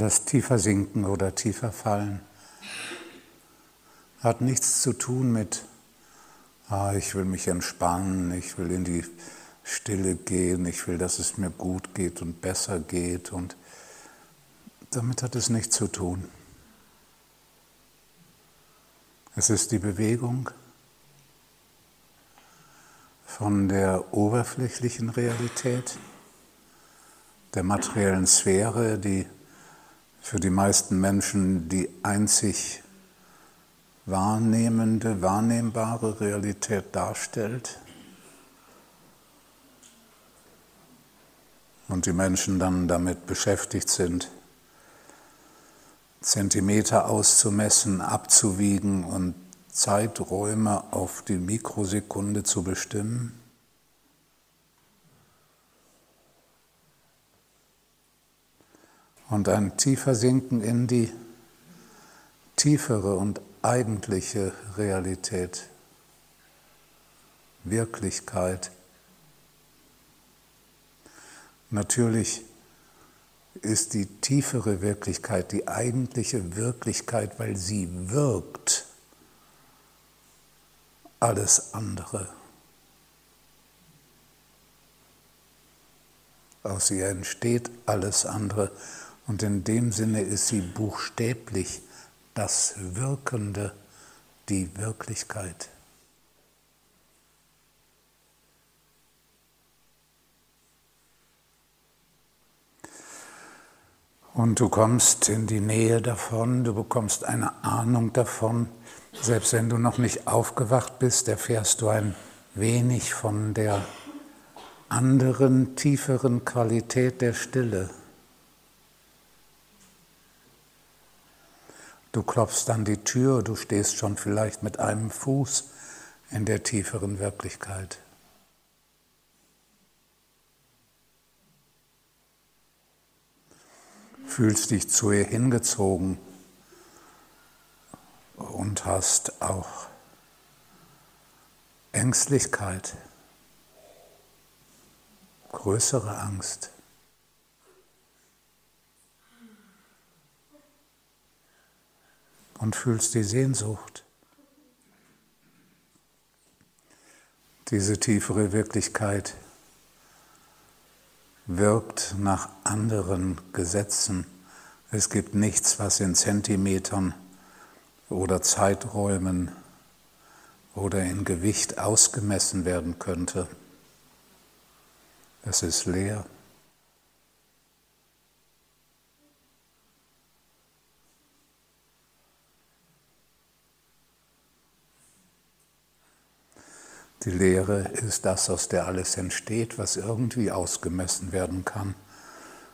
Das tiefer sinken oder tiefer fallen hat nichts zu tun mit, ah, ich will mich entspannen, ich will in die Stille gehen, ich will, dass es mir gut geht und besser geht und damit hat es nichts zu tun. Es ist die Bewegung von der oberflächlichen Realität, der materiellen Sphäre, die für die meisten Menschen die einzig wahrnehmende, wahrnehmbare Realität darstellt. Und die Menschen dann damit beschäftigt sind, Zentimeter auszumessen, abzuwiegen und Zeiträume auf die Mikrosekunde zu bestimmen. Und ein tiefer Sinken in die tiefere und eigentliche Realität, Wirklichkeit. Natürlich ist die tiefere Wirklichkeit die eigentliche Wirklichkeit, weil sie wirkt alles andere. Aus ihr entsteht alles andere und in dem Sinne ist sie buchstäblich das Wirkende, die Wirklichkeit. Und du kommst in die Nähe davon, du bekommst eine Ahnung davon. Selbst wenn du noch nicht aufgewacht bist, erfährst du ein wenig von der anderen, tieferen Qualität der Stille. Du klopfst an die Tür, du stehst schon vielleicht mit einem Fuß in der tieferen Wirklichkeit. Fühlst dich zu ihr hingezogen und hast auch Ängstlichkeit, größere Angst. Und fühlst die Sehnsucht. Diese tiefere Wirklichkeit wirkt nach anderen Gesetzen. Es gibt nichts, was in Zentimetern oder Zeiträumen oder in Gewicht ausgemessen werden könnte. Es ist leer. Die Lehre ist das, aus der alles entsteht, was irgendwie ausgemessen werden kann.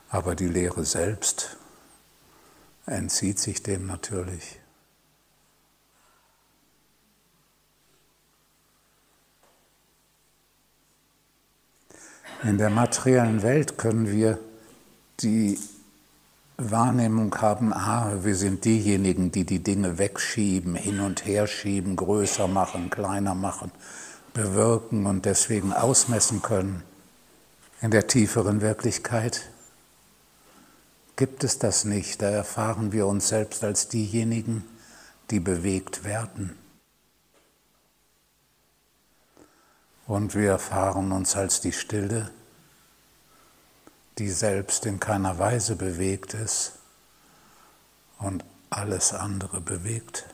Aber die Lehre selbst entzieht sich dem natürlich. In der materiellen Welt können wir die Wahrnehmung haben, ah, wir sind diejenigen, die die Dinge wegschieben, hin und her schieben, größer machen, kleiner machen bewirken und deswegen ausmessen können. In der tieferen Wirklichkeit gibt es das nicht. Da erfahren wir uns selbst als diejenigen, die bewegt werden. Und wir erfahren uns als die Stille, die selbst in keiner Weise bewegt ist und alles andere bewegt.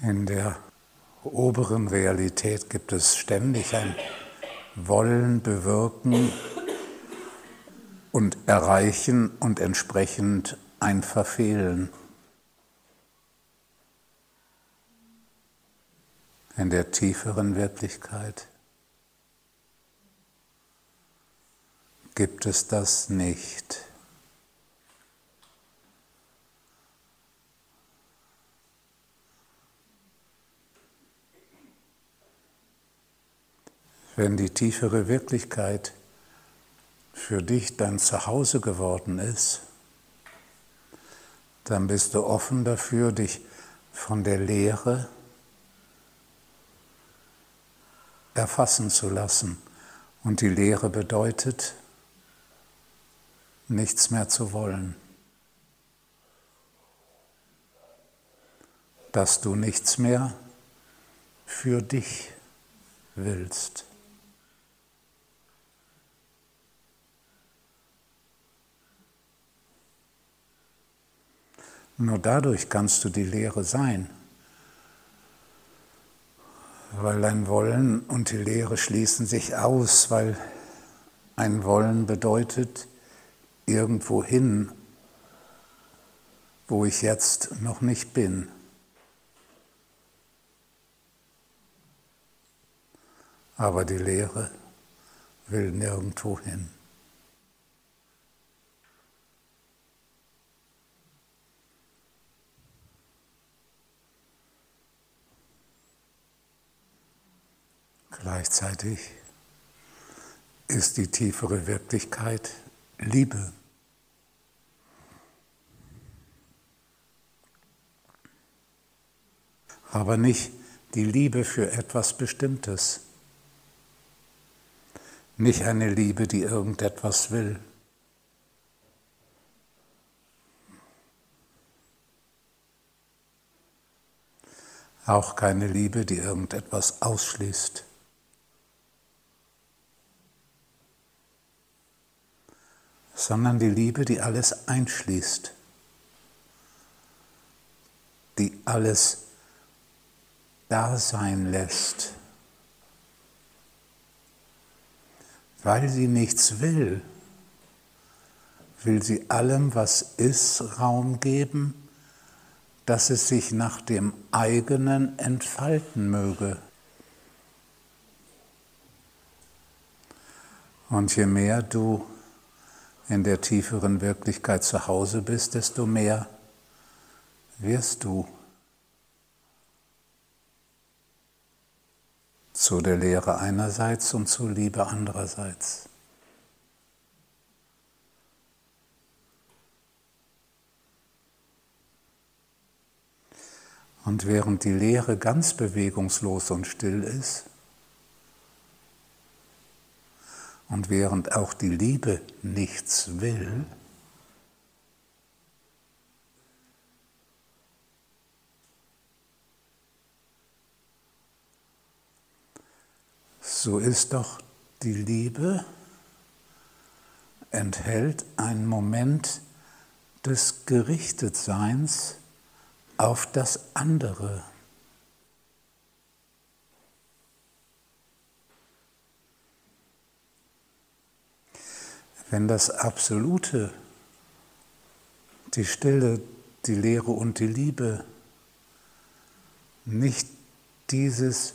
In der oberen Realität gibt es ständig ein Wollen, Bewirken und Erreichen und entsprechend ein Verfehlen. In der tieferen Wirklichkeit gibt es das nicht. Wenn die tiefere Wirklichkeit für dich dein Zuhause geworden ist, dann bist du offen dafür, dich von der Lehre erfassen zu lassen Und die Lehre bedeutet, nichts mehr zu wollen. Dass du nichts mehr für dich willst. Nur dadurch kannst du die Lehre sein, weil dein Wollen und die Lehre schließen sich aus, weil ein Wollen bedeutet irgendwo hin, wo ich jetzt noch nicht bin. Aber die Lehre will nirgendwo hin. Gleichzeitig ist die tiefere Wirklichkeit Liebe. Aber nicht die Liebe für etwas Bestimmtes. Nicht eine Liebe, die irgendetwas will. Auch keine Liebe, die irgendetwas ausschließt. Sondern die Liebe, die alles einschließt, die alles da sein lässt, weil sie nichts will, will sie allem, was ist, Raum geben, dass es sich nach dem eigenen entfalten möge. Und je mehr du in der tieferen Wirklichkeit zu Hause bist, desto mehr wirst du zu der Lehre einerseits und zur Liebe andererseits. Und während die Lehre ganz bewegungslos und still ist, Und während auch die Liebe nichts will, so ist doch die Liebe enthält einen Moment des Gerichtetseins auf das andere. Wenn das Absolute, die Stille, die Lehre und die Liebe nicht dieses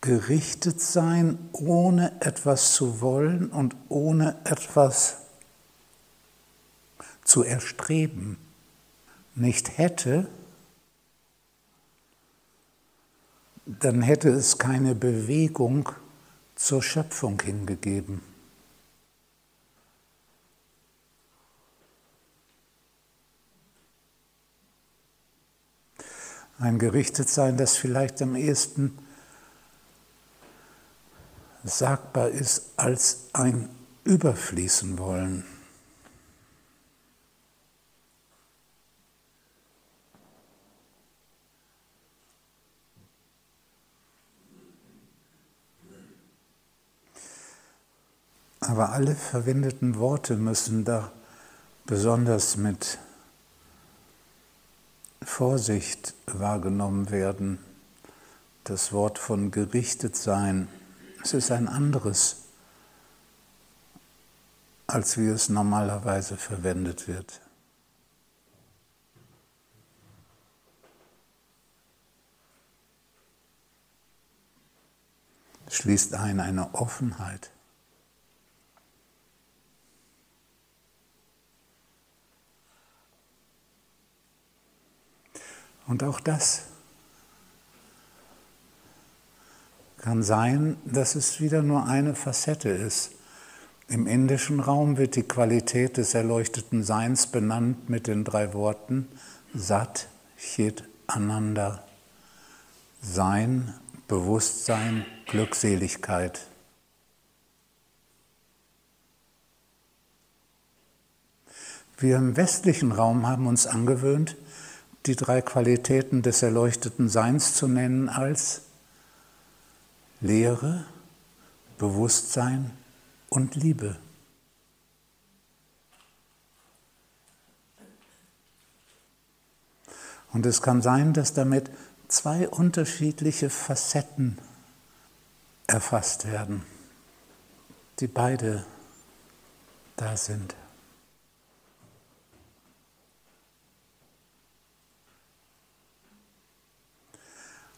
gerichtet sein, ohne etwas zu wollen und ohne etwas zu erstreben, nicht hätte, dann hätte es keine Bewegung zur Schöpfung hingegeben. Ein Gerichtetsein, das vielleicht am ehesten sagbar ist als ein Überfließen wollen. Aber alle verwendeten Worte müssen da besonders mit Vorsicht wahrgenommen werden. Das Wort von gerichtet sein, es ist ein anderes, als wie es normalerweise verwendet wird. schließt ein eine Offenheit. Und auch das kann sein, dass es wieder nur eine Facette ist. Im indischen Raum wird die Qualität des erleuchteten Seins benannt mit den drei Worten Sat, Chit, Ananda. Sein, Bewusstsein, Glückseligkeit. Wir im westlichen Raum haben uns angewöhnt, die drei Qualitäten des erleuchteten Seins zu nennen als Lehre, Bewusstsein und Liebe. Und es kann sein, dass damit zwei unterschiedliche Facetten erfasst werden, die beide da sind.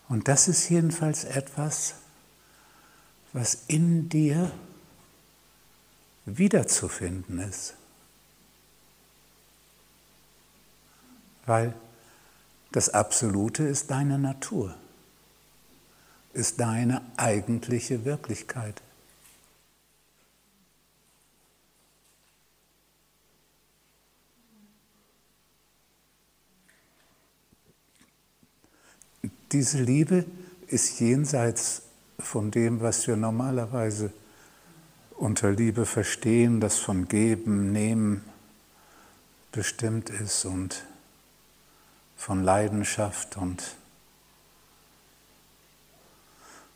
Und das ist jedenfalls etwas, was in dir wiederzufinden ist. Weil das Absolute ist deine Natur, ist deine eigentliche Wirklichkeit. Diese Liebe ist jenseits von dem, was wir normalerweise unter Liebe verstehen, das von Geben, Nehmen bestimmt ist und von Leidenschaft und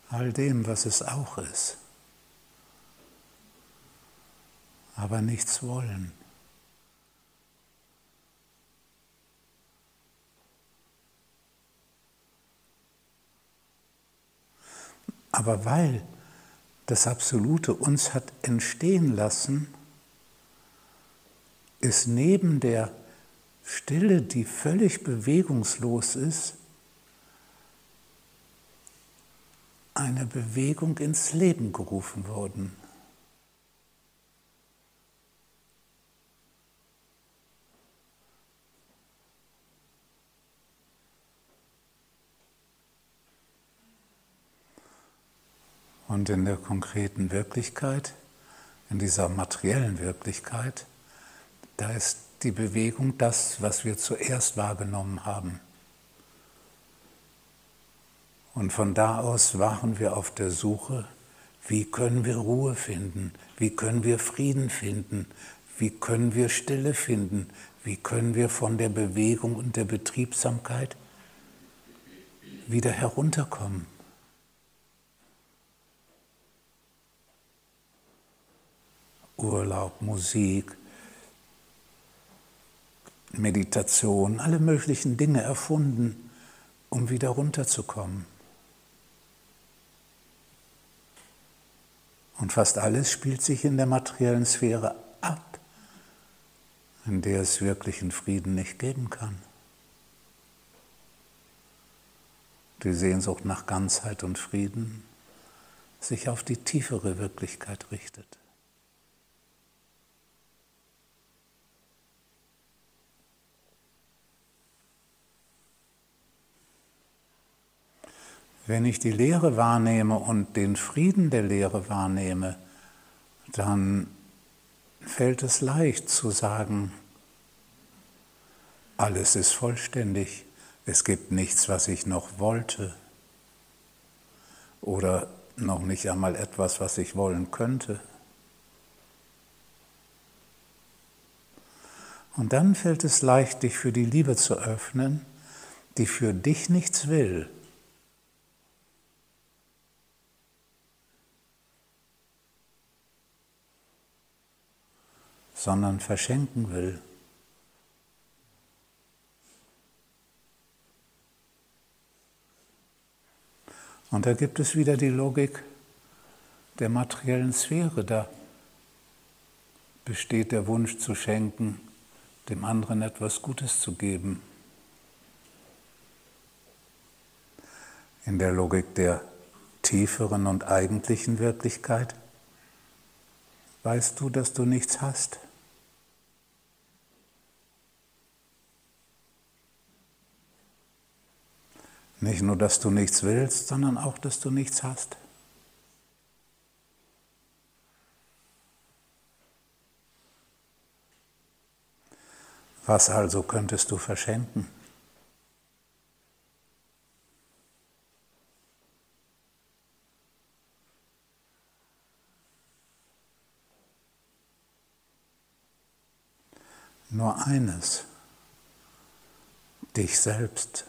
all dem, was es auch ist. Aber nichts wollen. Aber weil das Absolute uns hat entstehen lassen, ist neben der Stille, die völlig bewegungslos ist, eine Bewegung ins Leben gerufen worden. Und in der konkreten Wirklichkeit, in dieser materiellen Wirklichkeit, da ist die Bewegung das, was wir zuerst wahrgenommen haben. Und von da aus waren wir auf der Suche, wie können wir Ruhe finden, wie können wir Frieden finden, wie können wir Stille finden, wie können wir von der Bewegung und der Betriebsamkeit wieder herunterkommen. Urlaub, Musik, Meditation, alle möglichen Dinge erfunden, um wieder runterzukommen. Und fast alles spielt sich in der materiellen Sphäre ab, in der es wirklichen Frieden nicht geben kann. Die Sehnsucht nach Ganzheit und Frieden sich auf die tiefere Wirklichkeit richtet. Wenn ich die Lehre wahrnehme und den Frieden der Lehre wahrnehme, dann fällt es leicht zu sagen, alles ist vollständig, es gibt nichts, was ich noch wollte oder noch nicht einmal etwas, was ich wollen könnte. Und dann fällt es leicht, dich für die Liebe zu öffnen, die für dich nichts will, sondern verschenken will. Und da gibt es wieder die Logik der materiellen Sphäre. Da besteht der Wunsch zu schenken, dem anderen etwas Gutes zu geben. In der Logik der tieferen und eigentlichen Wirklichkeit weißt du, dass du nichts hast. Nicht nur, dass du nichts willst, sondern auch, dass du nichts hast. Was also könntest du verschenken? nur eines, dich selbst